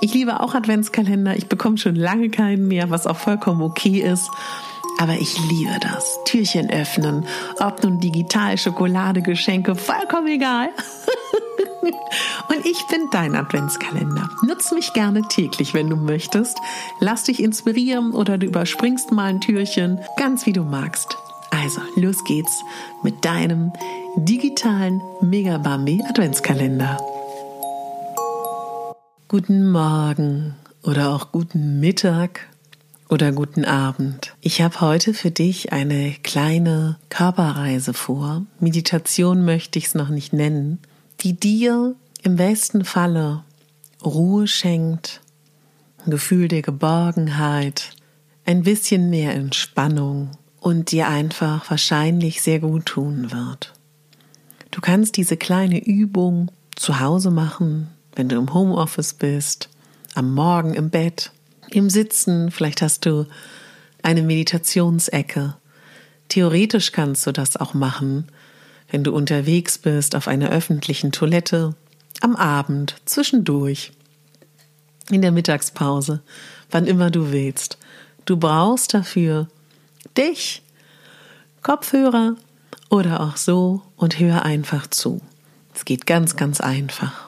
ich liebe auch Adventskalender. Ich bekomme schon lange keinen mehr, was auch vollkommen okay ist. Aber ich liebe das. Türchen öffnen. Ob nun digital, Schokolade, Geschenke, vollkommen egal. Und ich bin dein Adventskalender. Nutz mich gerne täglich, wenn du möchtest. Lass dich inspirieren oder du überspringst mal ein Türchen. Ganz wie du magst. Also, los geht's mit deinem digitalen Megabambi Adventskalender. Guten Morgen oder auch guten Mittag oder guten Abend. Ich habe heute für dich eine kleine Körperreise vor. Meditation möchte ich es noch nicht nennen, die dir im besten Falle Ruhe schenkt, ein Gefühl der Geborgenheit, ein bisschen mehr Entspannung und dir einfach wahrscheinlich sehr gut tun wird. Du kannst diese kleine Übung zu Hause machen, wenn du im Homeoffice bist, am Morgen im Bett, im Sitzen, vielleicht hast du eine Meditationsecke. Theoretisch kannst du das auch machen, wenn du unterwegs bist auf einer öffentlichen Toilette, am Abend, zwischendurch, in der Mittagspause, wann immer du willst. Du brauchst dafür dich, Kopfhörer oder auch so und hör einfach zu. Es geht ganz, ganz einfach.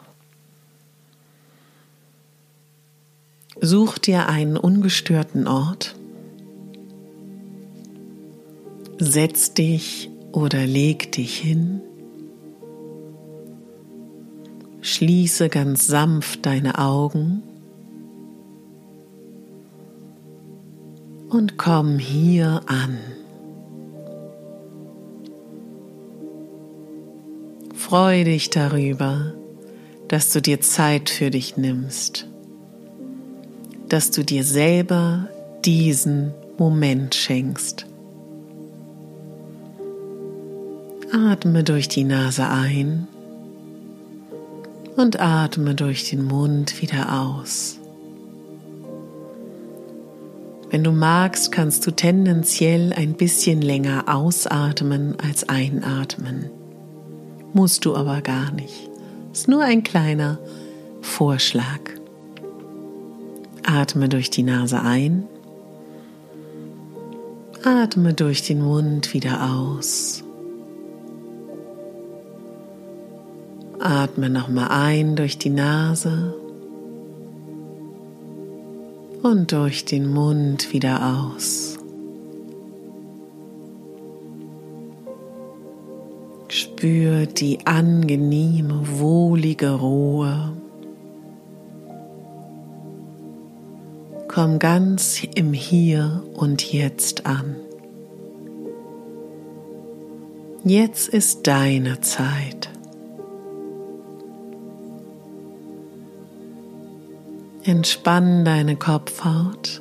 Such dir einen ungestörten Ort. Setz dich oder leg dich hin. Schließe ganz sanft deine Augen und komm hier an. Freu dich darüber, dass du dir Zeit für dich nimmst dass du dir selber diesen Moment schenkst. Atme durch die Nase ein und atme durch den Mund wieder aus. Wenn du magst, kannst du tendenziell ein bisschen länger ausatmen als einatmen. Musst du aber gar nicht. Ist nur ein kleiner Vorschlag. Atme durch die Nase ein. Atme durch den Mund wieder aus. Atme nochmal ein durch die Nase und durch den Mund wieder aus. Spür die angenehme, wohlige Ruhe. Komm ganz im Hier und Jetzt an. Jetzt ist deine Zeit. Entspann deine Kopfhaut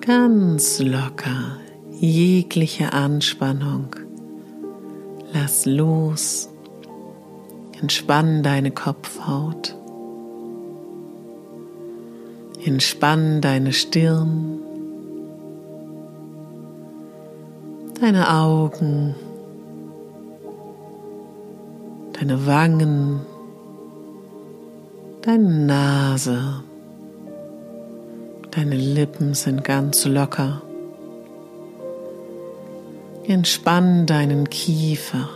ganz locker, jegliche Anspannung. Lass los, entspann deine Kopfhaut, entspann deine Stirn, deine Augen, deine Wangen, deine Nase, deine Lippen sind ganz locker. Entspann deinen Kiefer.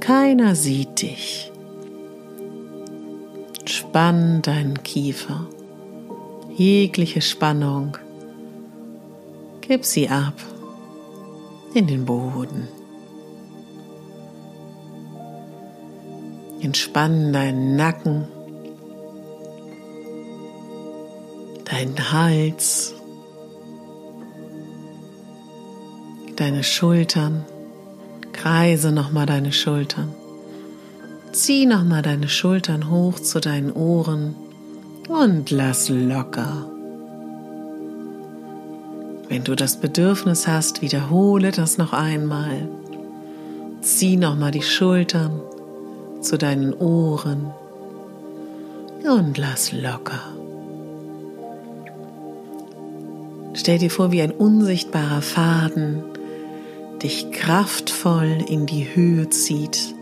Keiner sieht dich. Spann deinen Kiefer. Jegliche Spannung. Gib sie ab in den Boden. Entspann deinen Nacken, deinen Hals, deine Schultern. Kreise nochmal deine Schultern. Zieh nochmal deine Schultern hoch zu deinen Ohren und lass locker. Wenn du das Bedürfnis hast, wiederhole das noch einmal. Zieh nochmal die Schultern zu deinen Ohren und lass locker. Stell dir vor, wie ein unsichtbarer Faden dich kraftvoll in die Höhe zieht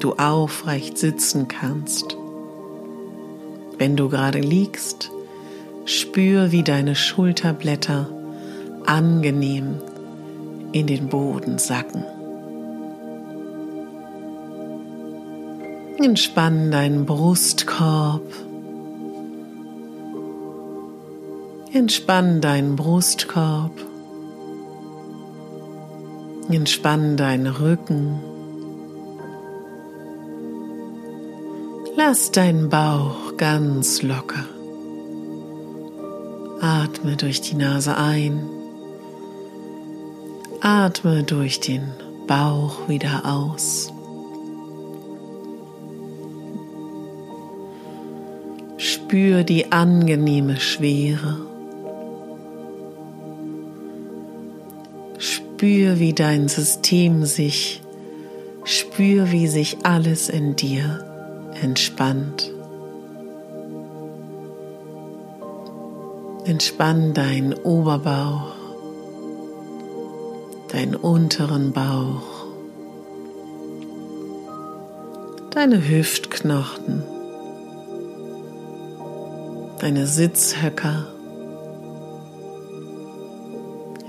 du aufrecht sitzen kannst. Wenn du gerade liegst, spür, wie deine Schulterblätter angenehm in den Boden sacken. Entspann deinen Brustkorb. Entspann deinen Brustkorb. Entspann deinen Rücken. Lass deinen Bauch ganz locker. Atme durch die Nase ein Atme durch den Bauch wieder aus. Spür die angenehme Schwere. Spür, wie dein System sich, spür, wie sich alles in dir entspannt. Entspann deinen Oberbauch deinen unteren Bauch, deine Hüftknochen, deine Sitzhöcker.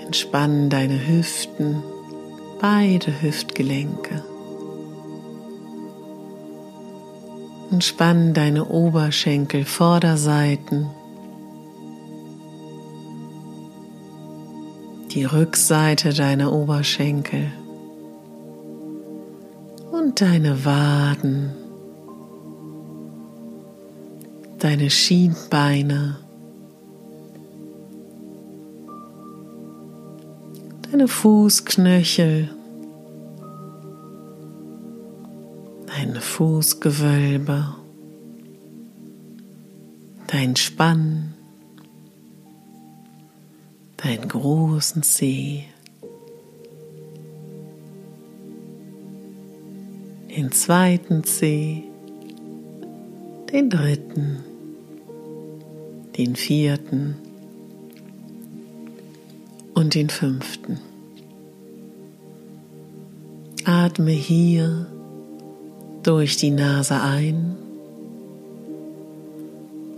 Entspann deine Hüften, beide Hüftgelenke. Entspann deine Oberschenkel, Vorderseiten. die Rückseite deiner Oberschenkel. Und deine Waden, deine Schienbeine, deine Fußknöchel, Fußgewölbe, dein Spann, deinen großen See, den zweiten See, den dritten, den vierten. Und den fünften. Atme hier durch die Nase ein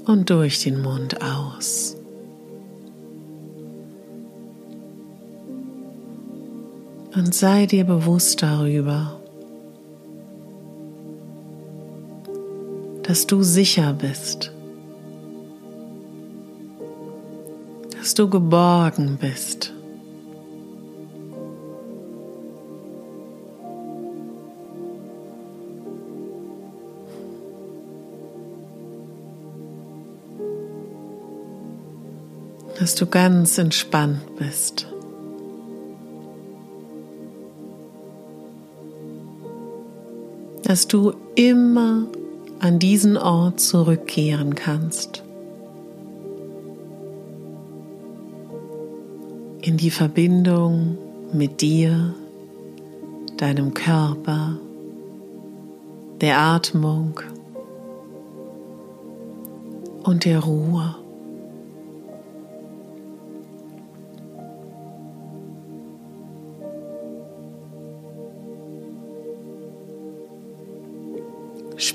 und durch den Mund aus. und sei dir bewusst darüber, dass du sicher bist, dass du geborgen bist. dass du ganz entspannt bist. Dass du immer an diesen Ort zurückkehren kannst. In die Verbindung mit dir, deinem Körper, der Atmung und der Ruhe.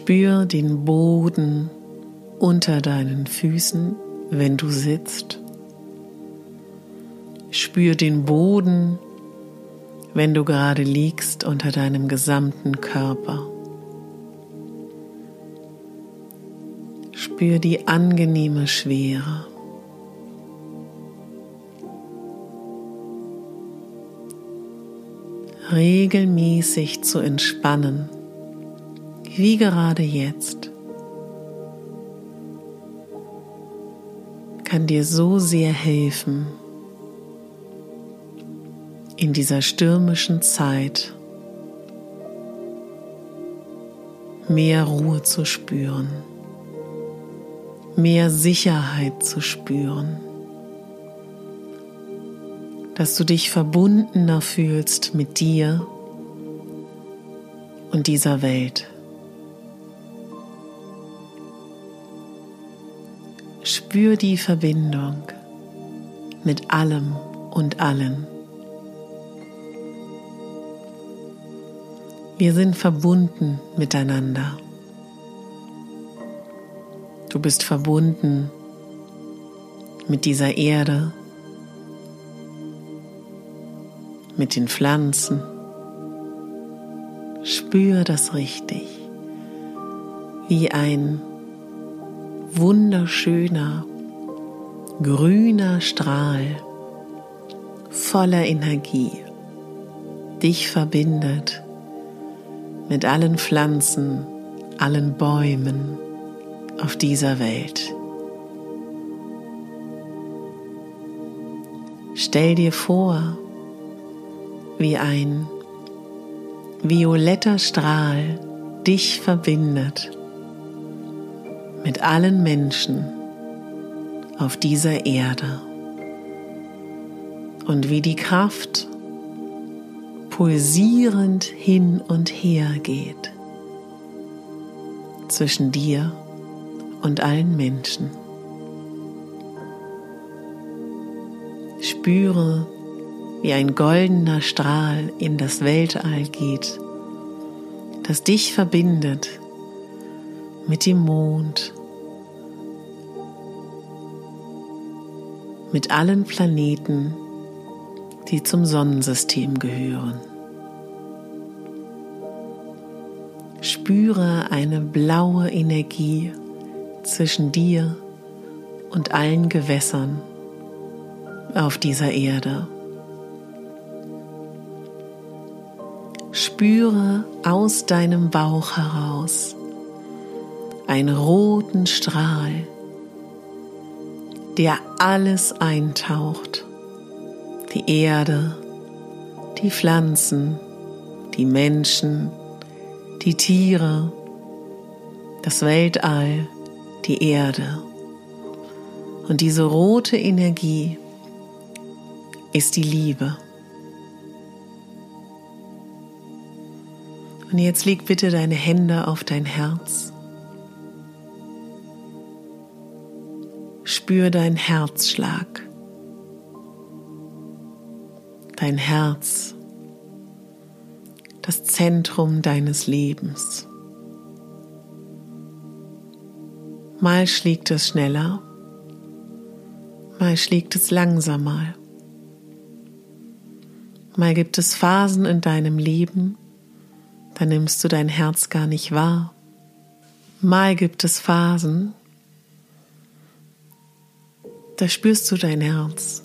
Spür den Boden unter deinen Füßen, wenn du sitzt. Spür den Boden, wenn du gerade liegst unter deinem gesamten Körper. Spür die angenehme Schwere. Regelmäßig zu entspannen wie gerade jetzt, kann dir so sehr helfen, in dieser stürmischen Zeit mehr Ruhe zu spüren, mehr Sicherheit zu spüren, dass du dich verbundener fühlst mit dir und dieser Welt. Spür die Verbindung mit allem und allen. Wir sind verbunden miteinander. Du bist verbunden mit dieser Erde, mit den Pflanzen. Spür das richtig, wie ein wunderschöner, grüner Strahl voller Energie dich verbindet mit allen Pflanzen, allen Bäumen auf dieser Welt. Stell dir vor, wie ein violetter Strahl dich verbindet mit allen Menschen auf dieser Erde und wie die Kraft pulsierend hin und her geht zwischen dir und allen Menschen. Spüre, wie ein goldener Strahl in das Weltall geht, das dich verbindet mit dem Mond, mit allen Planeten, die zum Sonnensystem gehören. Spüre eine blaue Energie zwischen dir und allen Gewässern auf dieser Erde. Spüre aus deinem Bauch heraus einen roten Strahl, der alles eintaucht. Die Erde, die Pflanzen, die Menschen, die Tiere, das Weltall, die Erde. Und diese rote Energie ist die Liebe. Und jetzt leg bitte deine Hände auf dein Herz Spür deinen Herzschlag, dein Herz, das Zentrum deines Lebens. Mal schlägt es schneller, mal schlägt es langsamer. Mal gibt es Phasen in deinem Leben, da nimmst du dein Herz gar nicht wahr. Mal gibt es Phasen, da spürst du dein Herz.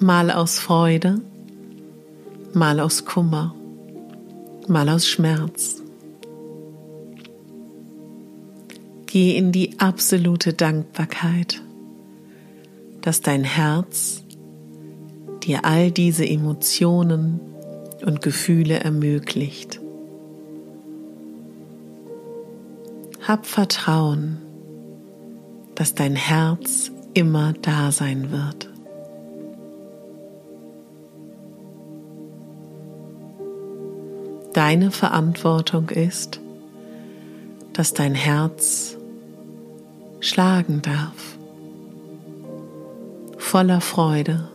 Mal aus Freude, mal aus Kummer, mal aus Schmerz. Geh in die absolute Dankbarkeit, dass dein Herz dir all diese Emotionen und Gefühle ermöglicht. Hab Vertrauen, dass dein Herz immer da sein wird. Deine Verantwortung ist, dass dein Herz schlagen darf, voller Freude,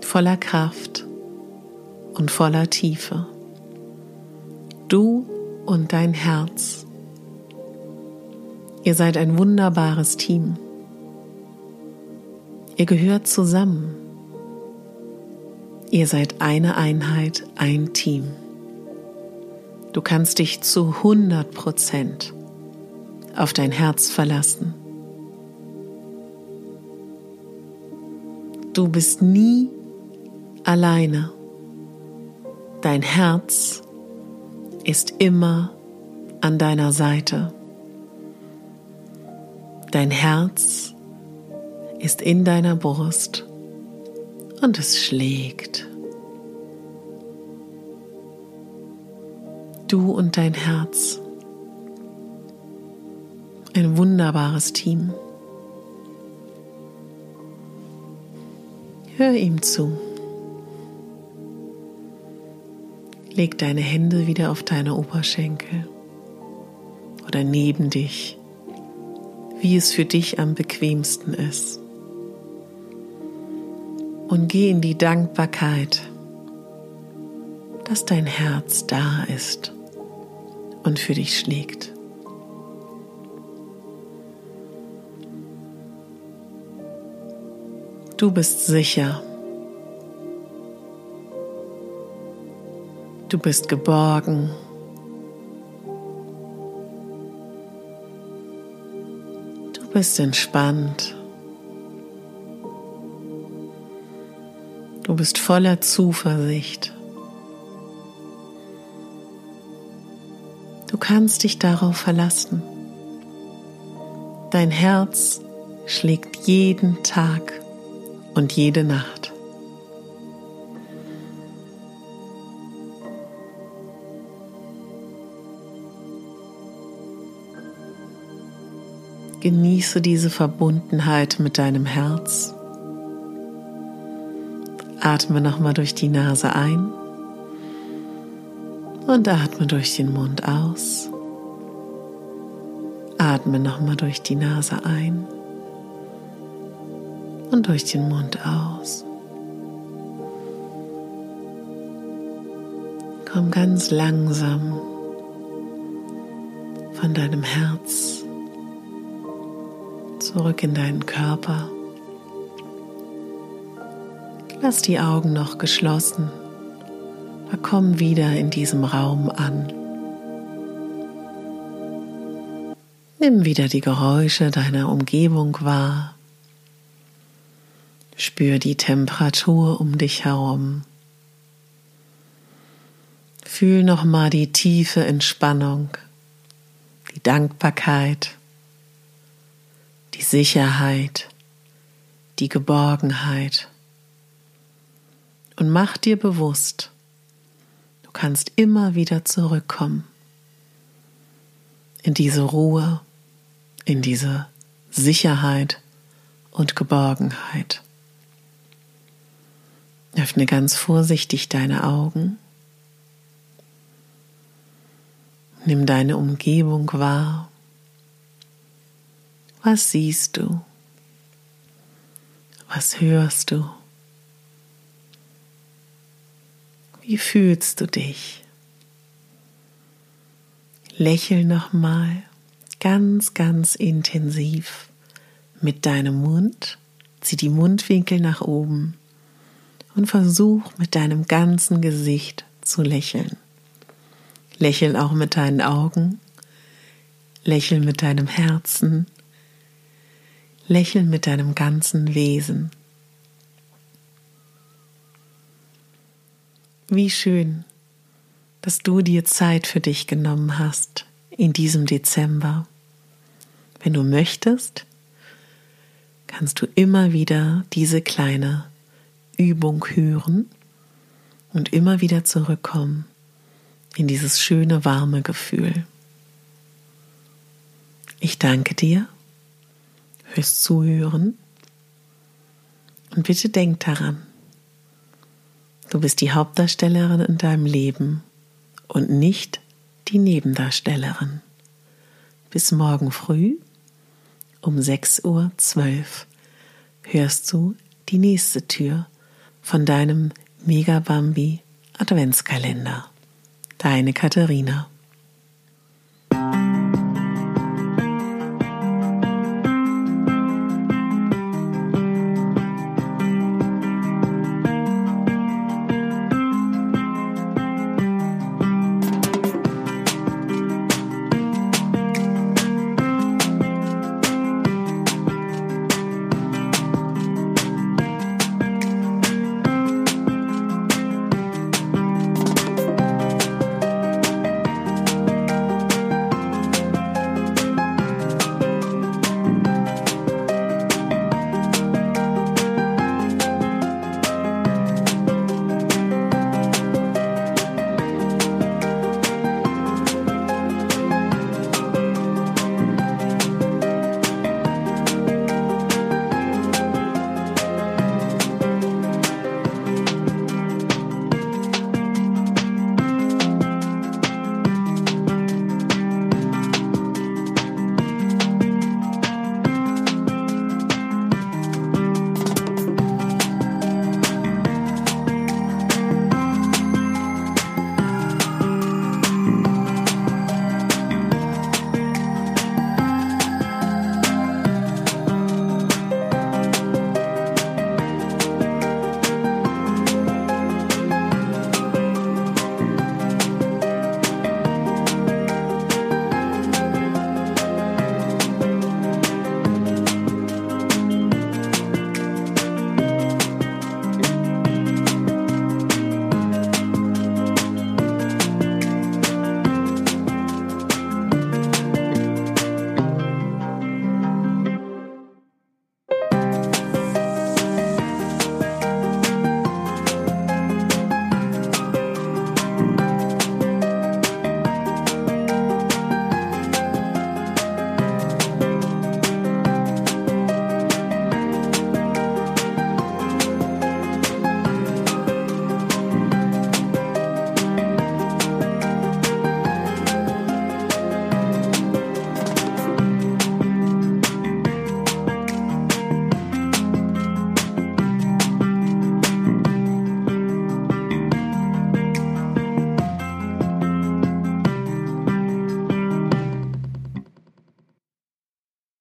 voller Kraft und voller Tiefe. Du und dein Herz. Ihr seid ein wunderbares Team. Ihr gehört zusammen. Ihr seid eine Einheit, ein Team. Du kannst dich zu 100 Prozent auf dein Herz verlassen. Du bist nie alleine. Dein Herz ist immer an deiner Seite. Dein Herz ist in deiner Brust und es schlägt. Du und dein Herz. Ein wunderbares Team. Hör ihm zu. Leg deine Hände wieder auf deine Oberschenkel oder neben dich, wie es für dich am bequemsten ist und geh in die Dankbarkeit, dass dein Herz da ist und für dich schlägt. Du bist sicher. Du bist geborgen. Du bist entspannt. Bist voller Zuversicht. Du kannst dich darauf verlassen. Dein Herz schlägt jeden Tag und jede Nacht. Genieße diese Verbundenheit mit deinem Herz. Atme nochmal durch die Nase ein und atme durch den Mund aus. Atme nochmal durch die Nase ein und durch den Mund aus. Komm ganz langsam von deinem Herz zurück in deinen Körper. Lass die Augen noch geschlossen. Komm wieder in diesem Raum an. Nimm wieder die Geräusche deiner Umgebung wahr. Spür die Temperatur um dich herum. Fühl nochmal die tiefe Entspannung, die Dankbarkeit, die Sicherheit, die Geborgenheit und mach dir bewusst, du kannst immer wieder zurückkommen in diese Ruhe, in diese Sicherheit und Geborgenheit. Öffne ganz vorsichtig deine Augen. Nimm deine Umgebung wahr. Was siehst du? Was hörst du? Wie fühlst du dich? Lächel nochmal ganz, ganz intensiv mit deinem Mund. Zieh die Mundwinkel nach oben und versuch mit deinem ganzen Gesicht zu lächeln. Lächel auch mit deinen Augen, lächel mit deinem Herzen, lächel mit deinem ganzen Wesen. Wie schön, dass du dir Zeit für dich genommen hast in diesem Dezember. Wenn du möchtest, kannst du immer wieder diese kleine Übung hören und immer wieder zurückkommen in dieses schöne, warme Gefühl. Ich danke dir fürs Zuhören und bitte denk daran, du bist die Hauptdarstellerin in deinem Leben und nicht die Nebendarstellerin. Bis morgen früh um 6.12 Uhr hörst du die nächste Tür von deinem Megabambi Adventskalender. Deine Katharina.